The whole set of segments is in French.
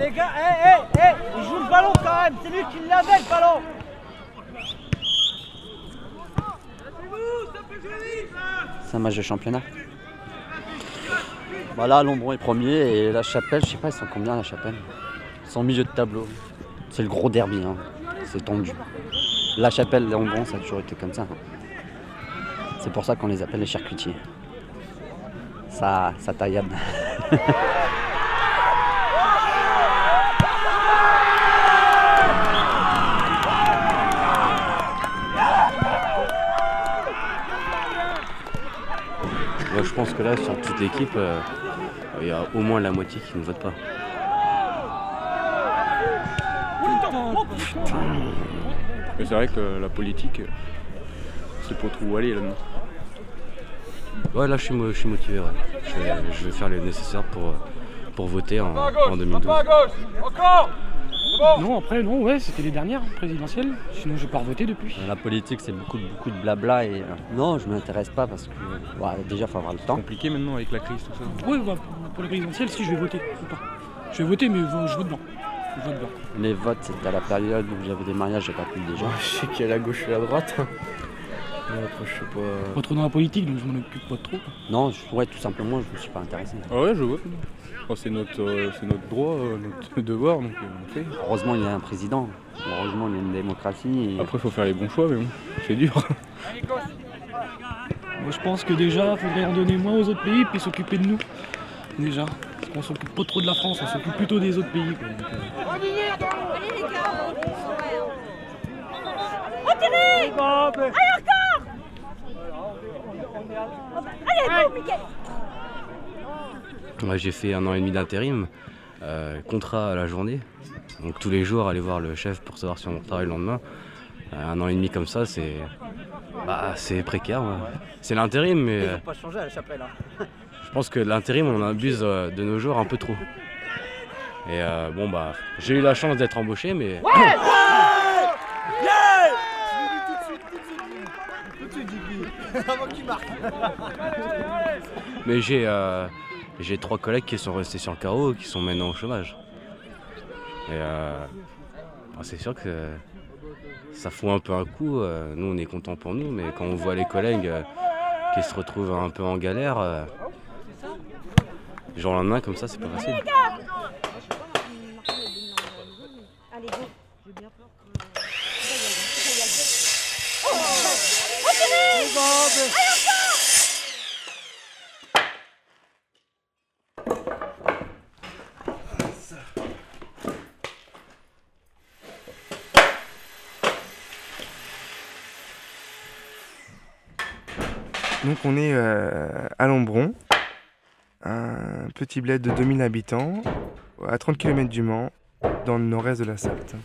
Eh les gars, eh, eh, eh, il joue le ballon quand même, c'est lui qui l'avait le ballon C'est un match de championnat. Voilà, Lombron est premier et la chapelle, je sais pas, ils sont combien la chapelle? Ils sont milieu de tableau. C'est le gros derby, hein. c'est tendu. La chapelle, Lombron, ça a toujours été comme ça. hein. C'est pour ça qu'on les appelle les charcutiers. Ça, ça taillade. que là, sur toute l'équipe, euh, il y a au moins la moitié qui ne vote pas. Mais c'est vrai que la politique, c'est pas trop où aller là-dedans. Ouais, là, je suis, mo- je suis motivé. ouais. Je, vais, je vais faire le nécessaire pour, pour voter en, en 2012. Non, après, non, ouais, c'était les dernières présidentielles. Sinon, j'ai pas revoté depuis. La politique, c'est beaucoup, de- beaucoup de blabla et euh, non, je m'intéresse pas parce que ouais, déjà, faut avoir le temps. Compliqué maintenant avec la crise, tout ça. Oui, bah, pour les présidentielles, si, je vais voter. ou pas. Je vais voter, mais je vote blanc. Je vote blanc. Les votes, c'était à la période où j'avais des mariages, j'ai pas pu déjà. Je sais qu'il y a la gauche et la droite. Après, je sais pas. Pas trop dans la politique, donc je m'en occupe pas trop. Non, je- ouais, tout simplement, je me suis pas intéressé. Ah ouais, je vote. Oh, c'est notre, euh, c'est notre droit, euh, notre devoir, donc euh, on le fait. Heureusement, il y a un président. Heureusement, il y a une démocratie. et- Après, il faut faire les bons choix, mais bon, c'est dur. Moi, je pense que déjà, il faudrait en donner moins aux autres pays, puis s'occuper de nous. Déjà. Parce qu'on s'occupe pas trop de la France, on s'occupe plutôt des autres pays. quoi. Donc, euh, Allez les gars Retirez Allez encore Allez, j'ai fait un an et demi d'intérim, euh, contrat à la journée. Donc tous les jours, aller voir le chef pour savoir si on travaille le lendemain. Euh, un an et demi comme ça, c'est bah, c'est précaire. ouais. C'est l'intérim, mais euh, pas changer à la chapelle. Hein. je pense que l'intérim, on abuse euh, de nos jours un peu trop. Et euh, bon, bah, j'ai eu la chance d'être embauché, mais Mais j'ai euh, j'ai trois collègues qui sont restés sur le carreau, qui sont maintenant au chômage. Et euh, ah, c'est sûr que ça fout un peu un coup. euh, nous, on est contents pour nous, mais quand on voit les collègues qui se retrouvent un peu en galère, jour au lendemain comme ça, c'est pas facile. Allez, go Donc on est euh, à Lombron, un petit bled de 2000 habitants, à 30 km du Mans, dans le nord-est de la Sarthe.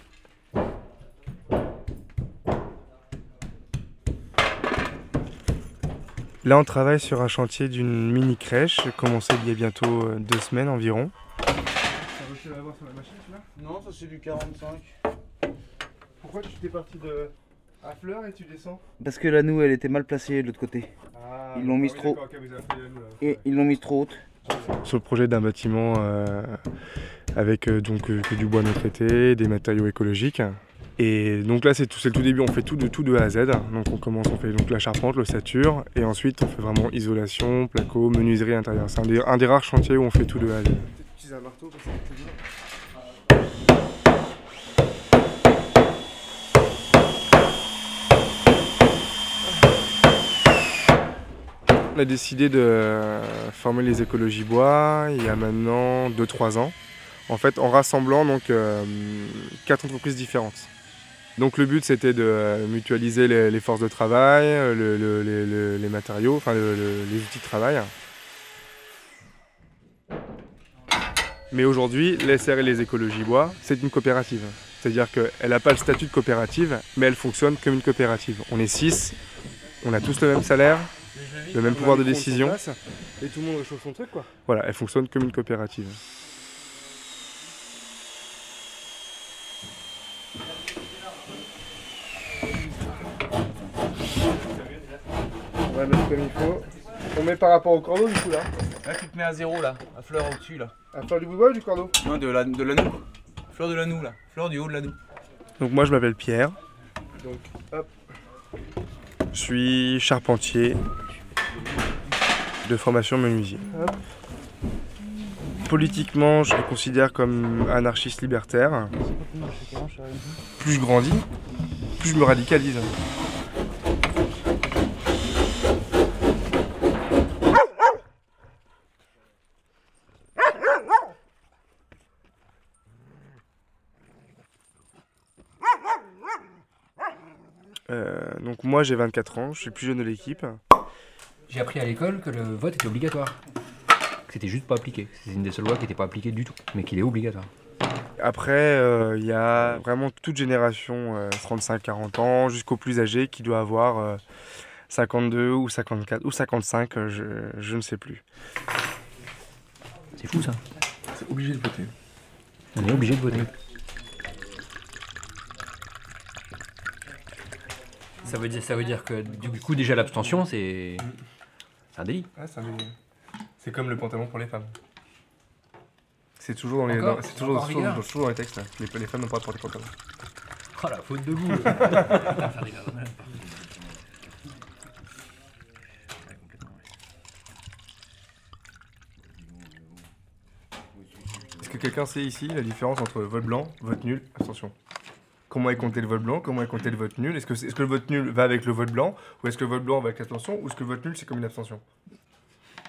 Là on travaille sur un chantier d'une mini crèche, commencé il y a bientôt euh, deux semaines environ. Non, ça c'est du 45. Pourquoi tu t'es parti de à fleur et tu descends Parce que la noue elle était mal placée de l'autre côté. Ah, Ils l'ont mise trop. Et ils l'ont mise trop haute. sur le projet d'un bâtiment euh, avec euh, donc euh, que du bois non traité, des matériaux écologiques. Et donc là c'est tout, c'est le tout début, on fait tout de tout de A à Z. Donc on commence, on fait donc la charpente, l'ossature, et ensuite on fait vraiment isolation, placo, menuiserie intérieure. C'est un des, un des rares chantiers où on fait tout de A à Z. un marteau parce que On a décidé de former les écologies bois il y a maintenant 2-3 ans. En fait, en rassemblant donc euh, entreprises différentes. Donc le but c'était de mutualiser les, forces de travail, euh, le- le- les- le- les matériaux, les outils de travail. Mais aujourd'hui, l'SR et les écologies bois, c'est une coopérative. C'est-à-dire qu'elle n'a pas le statut de coopérative, mais elle fonctionne comme une coopérative. On est six, on a tous le même salaire, le même pouvoir de décision. Et tout le monde réchauffe son truc quoi. Voilà, elle fonctionne comme une coopérative. On va mettre comme il faut. On met par rapport au cordeau du coup là. Là, tu te mets à zéro là, à fleur au-dessus là. À fleur du bois ou du cordeau Non, de la de l'anneau. Fleur de l'anneau là. Fleur du haut de l'anneau. Donc moi je m'appelle Pierre. Donc hop. Je suis charpentier de formation menuisier. Politiquement, je me considère comme anarchiste libertaire. Plus je grandis, plus je me radicalise. Euh, donc moi j'ai 24 ans, je suis le plus jeune de l'équipe. J'ai appris à l'école que le vote était obligatoire. Que c'était juste pas appliqué. C'est une des seules lois qui n'était pas appliquée du tout, mais qu'il est obligatoire. Après, euh, il y a vraiment toute génération, euh, 35-40 ans, jusqu'au plus âgé, qui doit avoir euh, 52 ou 54 ou 55, euh, je, je ne sais plus. C'est fou ça. C'est obligé de voter. On est obligé de voter. Ça veut dire, ça veut dire que du coup déjà l'abstention c'est c'est un délit. c'est comme le pantalon pour les femmes. C'est toujours dans les, Encore dans- c'est toujours, Encore en toujours- vigueur toujours dans les textes. là. Les, les femmes n'ont pas de porter pantalon. Oh la faute de goût. Est-ce que quelqu'un sait ici la différence entre vote blanc, vote nul, abstention? Comment est compté le vote blanc Comment est compté le vote nul Est-ce que, est-ce que le vote nul va avec le vote blanc Ou est-ce que le vote blanc va avec l'abstention Ou est-ce que le vote nul c'est comme une abstention?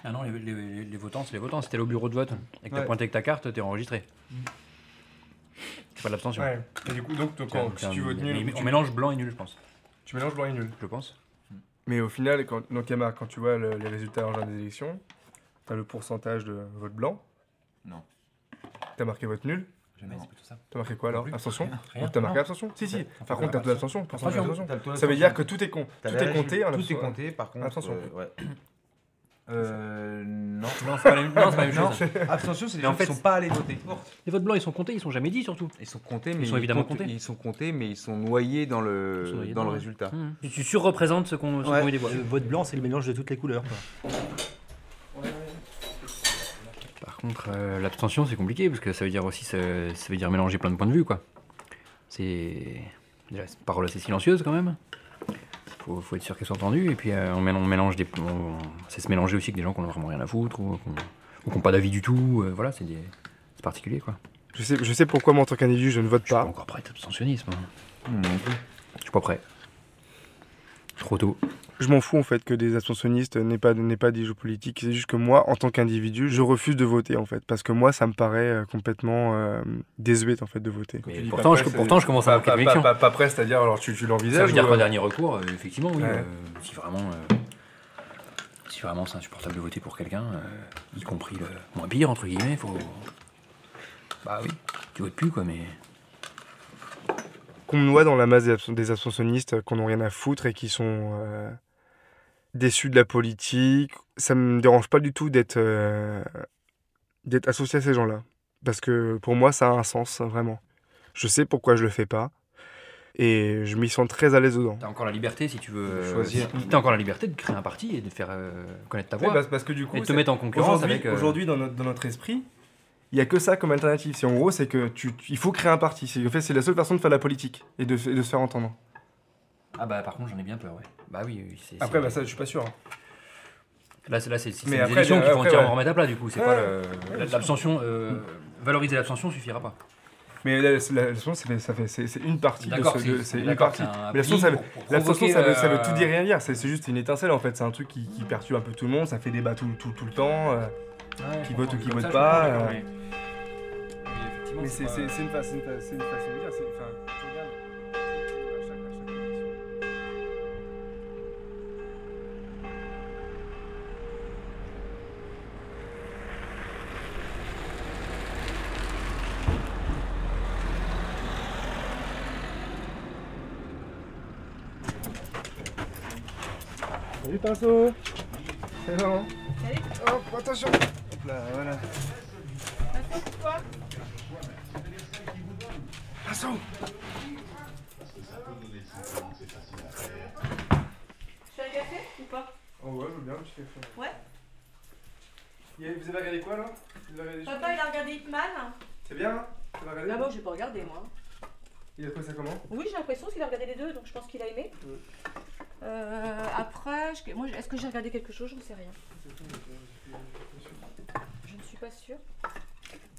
Ah non, les, les- les votants, c'est les votants. Si t'es au bureau de vote et que t'as Ouais. pointé avec ta carte, t'es enregistré. C'est pas de l'abstention. Ouais. Et du coup, donc, quand- si tu un- votes nul. mais tu- On mélange blanc et nul, je pense. Tu mélanges blanc et nul. Je pense. Mais au final, quand, donc Yamar, quand tu vois le- les résultats en juin des élections, t'as le pourcentage de vote blanc. Non. T'as marqué vote nul. Jamais, c'est plutôt ça. T'as marqué quoi alors. Abstention t'as marqué abstention Si, si. Par contre, t'as de l'abstention. le Ça veut dire que tout est con. Tout est compté en Tout est compté, par contre. Abstention. euh, ouais. Euh. Non. Non, c'est pas la même, non, c'est pas la même chose. Abstention, c'est les Mais en gens qui fait, sont pas allés voter. Les votes blancs, ils sont comptés, ils sont jamais dit surtout. Ils sont comptés, mais Ils sont évidemment comptés. Ils sont comptés, mais ils sont noyés dans le, noyés dans le dedans, résultat. Mmh. Tu, surreprésentes ceux qu'on Ouais. ont eu des voix. Le vote blanc, c'est le mélange de toutes les couleurs. Par contre, euh, l'abstention, c'est compliqué parce que ça veut dire aussi, ça, ça veut dire mélanger plein de points de vue, quoi. C'est. Déjà, une parole assez silencieuse quand même. Faut, faut être sûr qu'elle soit entendue. Et puis, euh, on, mélange, on mélange des. On, c'est se mélanger aussi avec des gens qui n'ont vraiment rien à foutre ou qui n'ont pas d'avis du tout. euh, voilà, c'est des- c'est particulier, quoi. Je sais, je sais pourquoi moi en tant qu'individu je ne vote pas. encore prêt à l'abstentionnisme. hein. Non plus. Je suis pas prêt. Trop tôt. Je m'en fous en fait que des abstentionnistes n'aient pas, n'aient pas des jeux politiques. C'est juste que moi, en tant qu'individu, je refuse de voter en fait. Parce que moi, ça me paraît euh, complètement euh, désuet en fait de voter. Mais pourtant, je, pourtant, je commence à manquer de conviction. Pas, pas prêt, c'est-à-dire alors tu, tu l'envisages Ça veut dire qu'en euh, dernier recours, euh, effectivement, oui. Ouais. euh, si vraiment, euh, si vraiment c'est insupportable de voter pour quelqu'un, euh, y compris le moins pire entre guillemets, faut. Bah oui, tu votes plus quoi, mais. Qu'on me noie dans la masse des, abs- des abstentionnistes qu'on n'ont rien à foutre et qui sont euh, déçus de la politique. Ça me dérange pas du tout d'être euh, d'être associé à ces gens-là. Parce que pour moi, ça a un sens, vraiment. Je sais pourquoi je le fais pas. Et je m'y sens très à l'aise dedans. T'as encore la liberté si tu veux euh, Choisir. si- T'as encore la liberté de créer un parti et de faire euh, connaître ta Oui, voix. parce- parce que du coup, et de te mettre en concurrence avec. euh, Aujourd'hui, dans notre, dans notre esprit, il y a que ça comme alternative. C'est en gros, c'est que tu, tu- il faut créer un parti. C'est en fait, c'est la seule façon de faire de la politique et de, f- et de se faire entendre. Ah bah par contre j'en ai bien peur, ouais. Bah oui, oui, c'est. Après, c'est- bah ça, je suis pas sûr. Là, c'est là, c'est c'est Mais après, élections qui vont après, entièrement ouais. remettre à plat du coup. C'est Ouais, pas le- l'abstention. euh, valoriser l'abstention suffira pas. Mais la- la- l'abstention, ça fait, ça fait- c'est c'est une partie de ce. de- c'est- C'est une d'accord, partie. c'est un Mais l'abstention, ça, veut- pour- pour l'abstention, ça, veut, ça veut provoquer, tout dire euh, et rien dire. C'est c'est juste une étincelle en fait. C'est un truc qui, qui perturbe un peu tout le monde. Ça fait débat tout, tout, tout le temps. euh, qui vote ou qui comme vote ça, je pas. euh. mais- mais effectivement, Mais c'est pas- une, fa- une fa- c'est une façon de dire. c'est- enfin, tu regardes. Salut Pinceau C'est bon Salut. Hop, attention là, voilà. Pinceau Tu fais un café ou pas? Oh ouais, je veux bien un petit café. Ouais. Vous avez regardé quoi là? Papa, il a regardé Hitman. C'est bien hein? Tu l'as regardé? Ah j'ai pas regardé moi. Il a trouvé ça comment? Oui, j'ai l'impression qu'il a regardé les deux, donc je pense qu'il a aimé. Euh, après, je- moi, est-ce que j'ai regardé quelque chose? Je ne sais rien.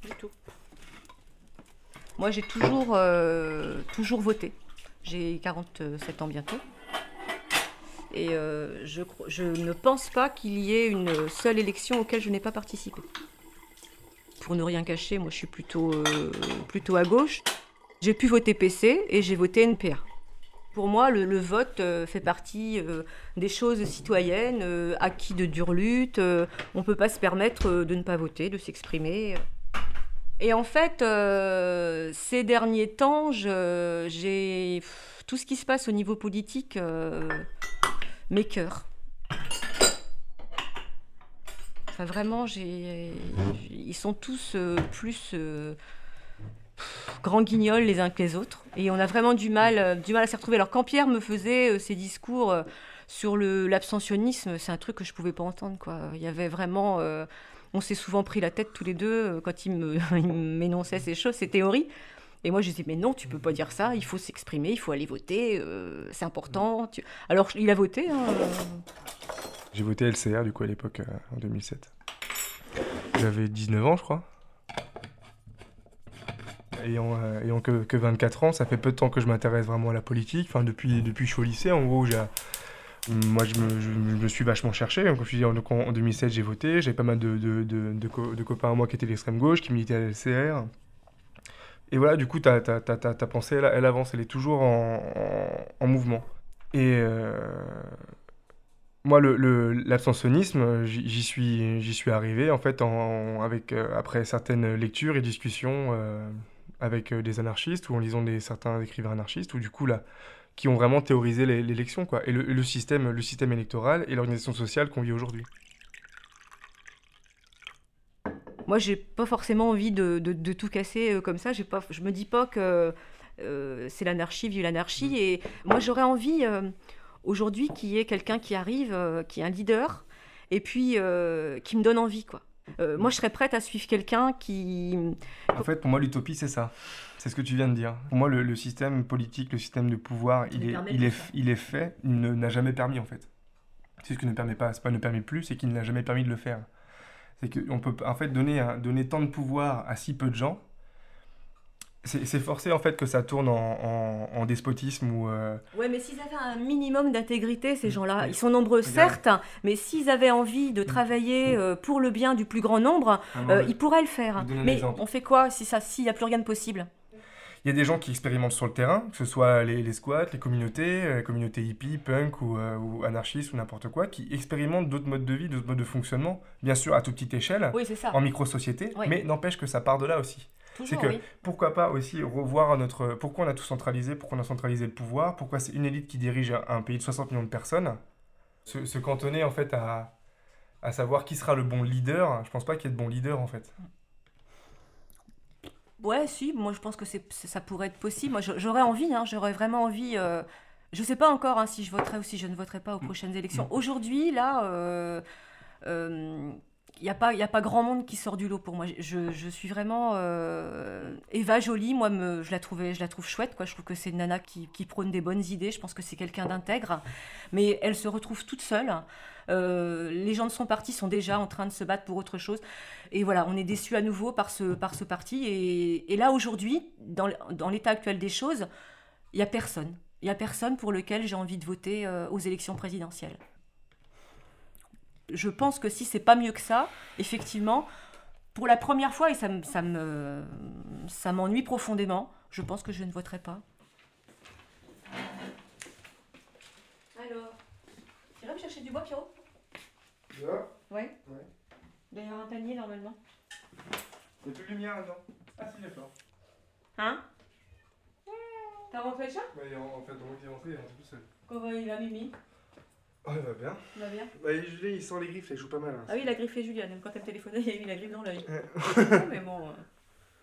Pas du tout. Moi, j'ai toujours, euh, toujours voté. J'ai 47 ans bientôt. Et euh, je, je ne pense pas qu'il y ait une seule élection auquel je n'ai pas participé. Pour ne rien cacher, moi je suis plutôt, euh, plutôt à gauche. J'ai pu voter PC et j'ai voté NPA. Pour moi, le, vote euh, fait partie euh, des choses citoyennes, euh, acquis de dure lutte. on ne peut pas se permettre de ne pas voter, de s'exprimer. Et en fait, ces derniers temps, j'ai tout ce qui se passe au niveau politique euh, m'écœure. Enfin, vraiment, j'ai, ils sont tous plus grands guignols les uns que les autres. Et on a vraiment du mal, euh, du mal à s'y retrouver. Alors, quand Pierre me faisait euh, ses discours euh, sur le, l'abstentionnisme, c'est un truc que je pouvais pas entendre. Quoi. Il y avait vraiment. euh, on s'est souvent pris la tête tous les deux quand il, me, il m'énonçait ces choses, ces théories. Et moi, je disais, mais non, tu peux pas dire ça, il faut s'exprimer, il faut aller voter, euh, c'est important. Tu- Alors, il a voté. hein, euh, J'ai voté LCR du coup à l'époque, en 2007. J'avais 19 ans, je crois. Ayant, euh, ayant que, que 24 ans, ça fait peu de temps que je m'intéresse vraiment à la politique. Enfin, depuis, que je suis au lycée, en gros, moi je me, suis vachement cherché. Donc, je donc, en, en 2007, j'ai voté. J'avais pas mal de, de, de, de co- de copains à moi qui étaient l'extrême gauche, qui militaient à la LCR. Et voilà, du coup, ta, ta, pensée, elle, avance, elle est toujours en, en, en mouvement. Et euh, moi, l'abstentionnisme, j'y suis, arrivé en fait avec, euh, après certaines lectures et discussions avec euh, des anarchistes ou en lisant des, certains écrivains anarchistes ou du coup là, qui ont vraiment théorisé l'é- l'élection quoi, et le, le système, le système électoral et l'organisation sociale qu'on vit aujourd'hui. Moi, j'ai pas forcément envie de, de- de tout casser euh, comme ça. J'ai pas, je me dis pas que euh, c'est l'anarchie, vive l'anarchie. Et moi, j'aurais envie euh, aujourd'hui qu'il y ait quelqu'un qui arrive, euh, qui est un leader, et puis qui me donne envie, quoi. Euh, moi, je serais prête à suivre quelqu'un qui. En fait, pour moi, l'utopie, c'est ça. C'est ce que tu viens de dire. Pour moi, le, le système politique, le système de pouvoir, il Il est, il est, il est fait, il ne- n'a jamais permis en fait. C'est ce que ne permet pas, c'est pas ne permet plus, c'est qu'il n'a jamais permis de le faire. C'est qu'on peut en fait donner, un- donner tant de pouvoir à si peu de gens. C'est forcé en fait que ça tourne en, en- en despotisme ou. euh, Ouais, mais s'ils avaient un minimum d'intégrité, ces gens-là, Oui. ils sont nombreux, certes, mais s'ils avaient envie de travailler euh, pour le bien du plus grand nombre, Un euh, ils pourraient le faire. Mais on fait quoi si ça, s'il n'y a plus rien de possible? Il y a des gens qui expérimentent sur le terrain, que ce soit les, les squats, les communautés, euh, les communautés hippie, punk ou, ou anarchistes ou n'importe quoi, qui expérimentent d'autres modes de vie, d'autres modes de fonctionnement, bien sûr à toute petite échelle, Oui, c'est ça. en micro-société, Oui. mais n'empêche que ça part de là aussi. C'est que oui. pourquoi pas aussi revoir notre. Pourquoi on a tout centralisé, pourquoi on a centralisé le pouvoir, pourquoi c'est une élite qui dirige un- pays de 60 millions de personnes. Se, se cantonner en fait à, à savoir qui sera le bon leader, je pense pas qu'il y ait de bon leader en fait. Ouais, si, moi je pense que c'est, ça pourrait être possible. Moi j'aurais envie, hein, j'aurais vraiment envie. euh, je sais pas encore hein, si je voterai ou si je ne voterai pas aux prochaines élections. Aujourd'hui, là, euh, euh, il n'y a, pas- y a pas grand monde qui sort du lot pour moi. Je, je suis vraiment. euh, Eva Jolie, moi, me, je, la trouvais, je la trouve chouette. Quoi. Je trouve que c'est une nana qui, qui prône des bonnes idées. Je pense que c'est quelqu'un d'intègre. Mais elle se retrouve toute seule. Euh, les gens de son parti sont déjà en train de se battre pour autre chose. Et voilà, on est déçu à nouveau par ce, par ce parti. Et, et là, aujourd'hui, dans, dans l'état actuel des choses, il n'y a personne. Il n'y a personne pour lequel j'ai envie de voter euh, aux élections présidentielles. Je pense que si c'est pas mieux que ça, effectivement, pour la première fois, et ça, me- ça me, ça m'ennuie profondément, je pense que je ne voterai pas. Alors, tu me chercher du bois, Pierrot? Ouais. Il doit y avoir un panier normalement. Il n'y a plus de lumière là-dedans. Ah si, d'accord. Hein? T'as rentré le chat? Ouais, en, fait, donc il est rentré, il est rentré tout seul. Comment il va, Mimi Ah, il va bien. Il va bien Bah, il, il sent les griffes, il joue pas mal. hein. Ah oui, il a griffé Juliane. Même quand elle me téléphonait, il a eu la griffe dans l'œil. Ouais. Ouais, mais bon. euh,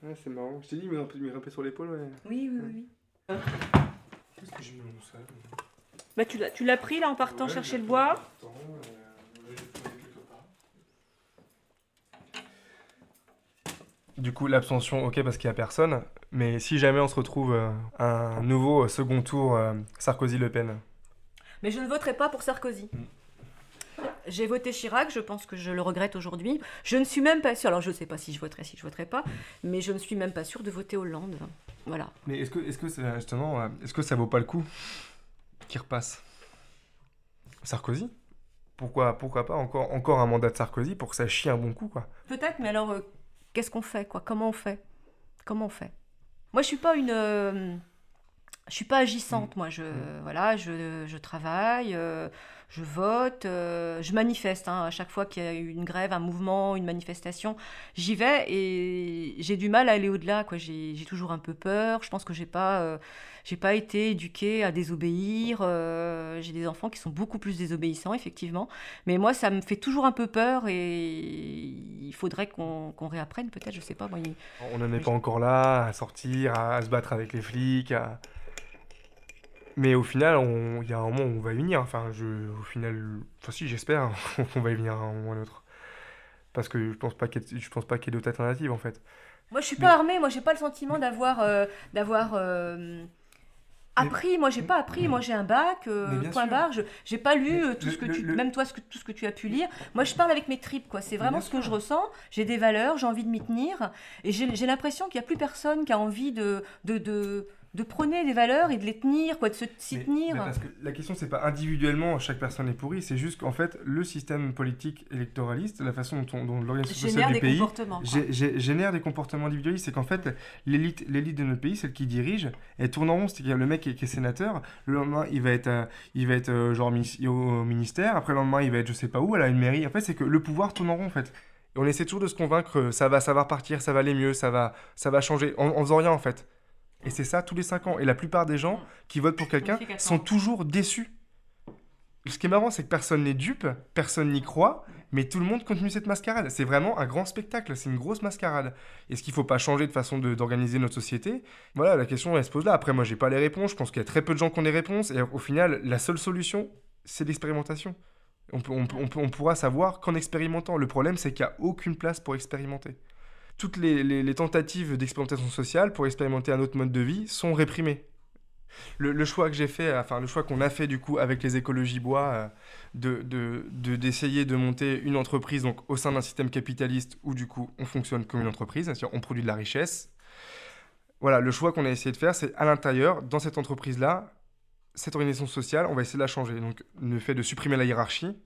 Ouais, c'est marrant. Je t'ai dit, il m'a il m'a grimpé sur l'épaule, ouais. Oui, oui, oui. oui. Qu'est-ce que j'ai mis dans mon sac Bah, tu l'as, tu l'as pris là en partant Ouais, chercher le bois euh. Du coup, l'abstention, ok, parce qu'il n'y a personne. Mais si jamais on se retrouve euh, un nouveau second tour euh, Sarkozy-Le Pen, Mais je ne voterai pas pour Sarkozy. J'ai voté Chirac, je pense que je le regrette aujourd'hui. Je ne suis même pas sûre, alors je ne sais pas si je voterai, si je voterai pas, mais je ne suis même pas sûre de voter Hollande. Voilà. mais est-ce que, est-ce que c'est- justement, euh, est-ce que ça vaut pas le coup qu'il repasse? Sarkozy? Pourquoi, pourquoi pas encore, encore un mandat de Sarkozy pour que ça chie un bon coup, quoi? Peut-être, mais alors, euh, qu'est-ce qu'on fait, quoi? Comment on fait? Comment on fait? Moi, je suis pas une... euh, je suis pas agissante, moi. Je, voilà, je, je travaille, euh, je vote, euh, je manifeste. hein. à chaque fois qu'il y a une grève, un mouvement, une manifestation, j'y vais et j'ai du mal à aller au-delà. quoi. J'ai j'ai toujours un peu peur. Je pense que j'ai pas, euh, j'ai pas été éduquée à désobéir. j'ai des enfants qui sont beaucoup plus désobéissants, effectivement. Mais moi, ça me fait toujours un peu peur et il faudrait qu'on qu'on réapprenne, peut-être, je sais pas. Moi, il- On n'en est pas encore là, à sortir, à, à se battre avec les flics. à- Mais au final, il y a un moment où on va y venir. Enfin, je, au final, enfin si, j'espère qu'on va y venir à un moment ou à un autre. Parce que je pense pas qu'il y ait- je pense pas qu'il y ait d'autres alternatives en fait. Moi, je suis Mais- pas armée. Moi, j'ai pas le sentiment d'avoir, euh, d'avoir euh, appris. Moi, j'ai pas appris. Moi, j'ai un bac. euh, Mais point sûr. barre. Je j'ai pas lu Mais euh, tout le- ce que le- tu, le- même toi, ce que, tout ce que tu as pu lire. Moi, je parle avec mes tripes. Quoi. C'est vraiment ce que je ressens. J'ai des valeurs. J'ai envie de m'y tenir. Et j'ai j'ai l'impression qu'il y a plus personne qui a envie de, de, de, de prôner des valeurs et de les tenir, quoi, de s'y tenir. mais parce que la question, c'est pas individuellement chaque personne est pourrie, c'est juste qu'en fait, le système politique électoraliste, la façon dont, on- dont l'organisation sociale du pays génère des comportements individualistes. C'est qu'en fait, l'élite l'élite de notre pays, celle qui dirige, elle tourne en rond. C'est-à-dire le mec qui est, qui est sénateur, le lendemain, il va être, euh, il va être euh, genre au ministère, après le lendemain, il va être je sais pas où, à une mairie. En fait, c'est que le pouvoir tourne en rond, en fait. Et on essaie toujours de se convaincre ça va, ça va repartir, ça va aller mieux, ça va, ça va changer, en, en faisant rien, en fait. Et c'est ça tous les 5 ans. Et la plupart des gens qui votent pour quelqu'un sont toujours déçus. Ce qui est marrant, c'est que personne n'est dupe, personne n'y croit, mais tout le monde continue cette mascarade. C'est vraiment un grand spectacle, c'est une grosse mascarade. Est-ce qu'il ne faut pas changer de façon d'organiser notre société Voilà, la question, elle se pose là. Après, moi, j'ai pas les réponses. Je pense qu'il y a très peu de gens qui ont des réponses. Et au final, la seule solution, c'est l'expérimentation. On, peut- on peut- on peut- on pourra savoir qu'en expérimentant. Le problème, c'est qu'il n'y a aucune place pour expérimenter. Toutes les, tentatives d'expérimentation sociale pour expérimenter un autre mode de vie sont réprimées. Le, choix que j'ai fait, enfin le choix qu'on a fait du coup avec les écologies bois, euh, de de- de- d'essayer de, monter une entreprise donc au sein d'un système capitaliste où du coup on fonctionne comme une entreprise, on produit de la richesse. Voilà, le choix qu'on a essayé de faire, c'est à l'intérieur, dans cette entreprise-là, cette organisation sociale, on va essayer de la changer. Donc le fait de supprimer la hiérarchie,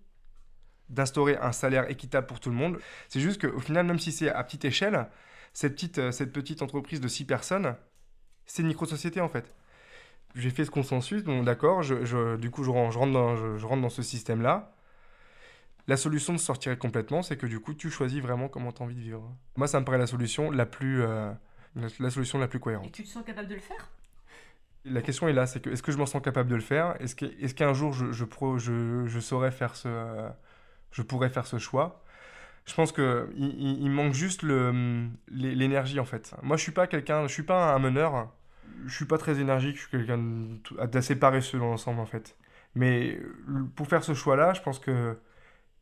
d'instaurer un salaire équitable pour tout le monde, c'est juste qu'au final, même si c'est à petite échelle, cette petite, euh, cette petite entreprise de 6 personnes, c'est une micro-société en fait j'ai fait ce consensus, donc d'accord, je, je- du coup je, je rentre dans, je, je rentre dans ce système-là. La solution de sortir complètement, c'est que du coup tu choisis vraiment comment tu as envie de vivre. Moi ça me paraît la solution la plus, euh, la, la solution la plus Et cohérente. tu te sens capable de le faire? La question est là, c'est que est-ce que je m'en sens capable de le faire? Est-ce que- est-ce qu'un jour je, je, pro- je, je saurais faire ce, euh, je pourrais faire ce choix je pense que il, manque juste l'énergie en fait. Moi je suis pas quelqu'un, je suis pas un meneur, je suis pas très énergique, je suis quelqu'un d'assez paresseux dans l'ensemble en fait. Mais pour faire ce choix-là, je pense que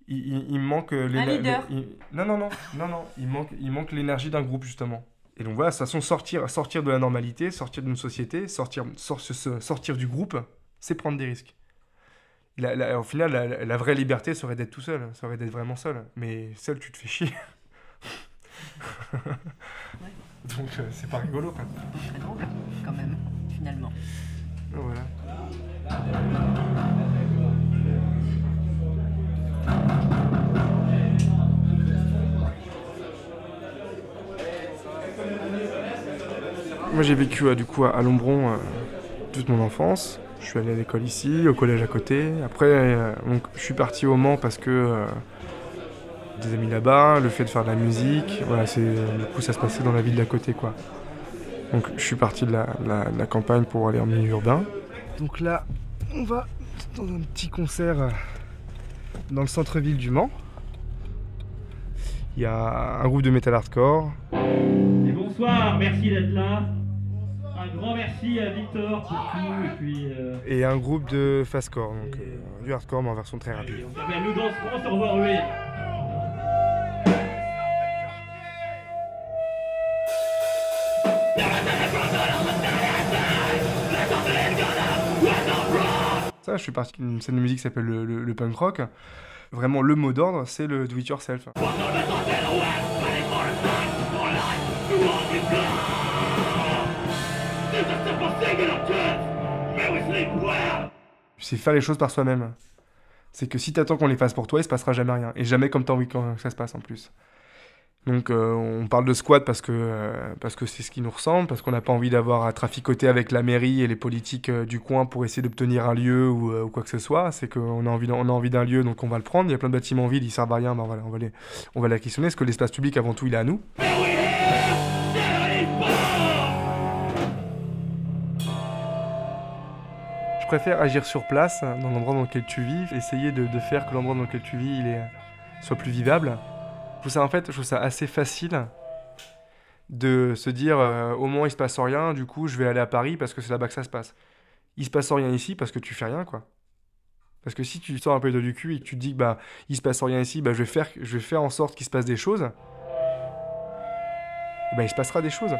il, manque l'éner- leader. il- non non non non non, il manque il manque l'énergie d'un groupe justement. Et donc voilà, de toute façon sortir sortir de la normalité, sortir d'une société, sortir sortir du groupe, c'est prendre des risques. La- la- au final, la, la- vraie liberté serait d'être tout seul, serait d'être vraiment seul. Mais seul, tu te fais chier. Donc euh, c'est pas rigolo. Quoi. Très drôle, quand même, finalement. Voilà. Moi j'ai vécu euh, du coup à, à Lombron euh, toute mon enfance. Je suis allé à l'école ici, au collège à côté. Après, euh, donc, je suis parti au Mans parce que euh, des amis là-bas, le fait de faire de la musique, voilà, c'est du coup ça se passait dans la ville d'à côté quoi. Donc je suis parti de la, de la- de la campagne pour aller en milieu urbain. Donc là, on va dans un petit concert euh, dans le centre-ville du Mans. Il y a un groupe de metal hardcore. Et bonsoir, merci d'être là. Un grand merci à Victor pour tout. Et, puis, euh, et un groupe de fastcore, donc euh, du hardcore mais en version très rapide. On s'appelle Nous Ça, je suis parti d'une scène de musique qui s'appelle le, le punk rock. Vraiment, le mot d'ordre, c'est le do it yourself. C'est faire les choses par soi-même. C'est que si t'attends qu'on les fasse pour toi, il se passera jamais rien. Et jamais comme t'as envie que ça se passe en plus. Donc euh, on parle de squat parce que euh, parce que c'est ce qui nous ressemble, parce qu'on n'a pas envie d'avoir à traficoter avec la mairie et les politiques euh, du coin pour essayer d'obtenir un lieu ou, quoi que ce soit. C'est qu'on a envie on a envie d'un lieu, donc on va le prendre. Il y a plein de bâtiments vides, ils servent à rien, ben voilà, on va les on va l'acquisitionner. Parce que l'espace public avant tout, il est à nous. Je préfère agir sur place, dans l'endroit dans lequel tu vis, essayer de, faire que l'endroit dans lequel tu vis soit plus vivable? Je trouve ça, en fait, je trouve ça assez facile de se dire euh, au moins il se passe rien, du coup je vais aller à Paris parce que c'est là-bas que ça se passe. Il se passe rien ici parce que tu fais rien, quoi. Parce que si tu sors un peu de du cul et que tu te dis que bah il se passe rien ici, bah je vais faire, je vais faire en sorte qu'il se passe des choses, bah il se passera des choses.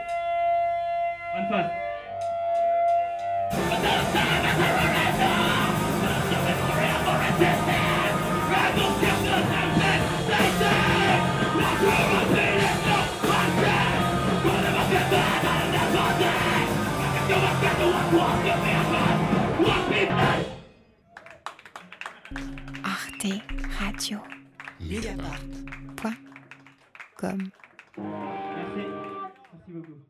Radio. Mediapart. Point. Com. Merci. Merci beaucoup.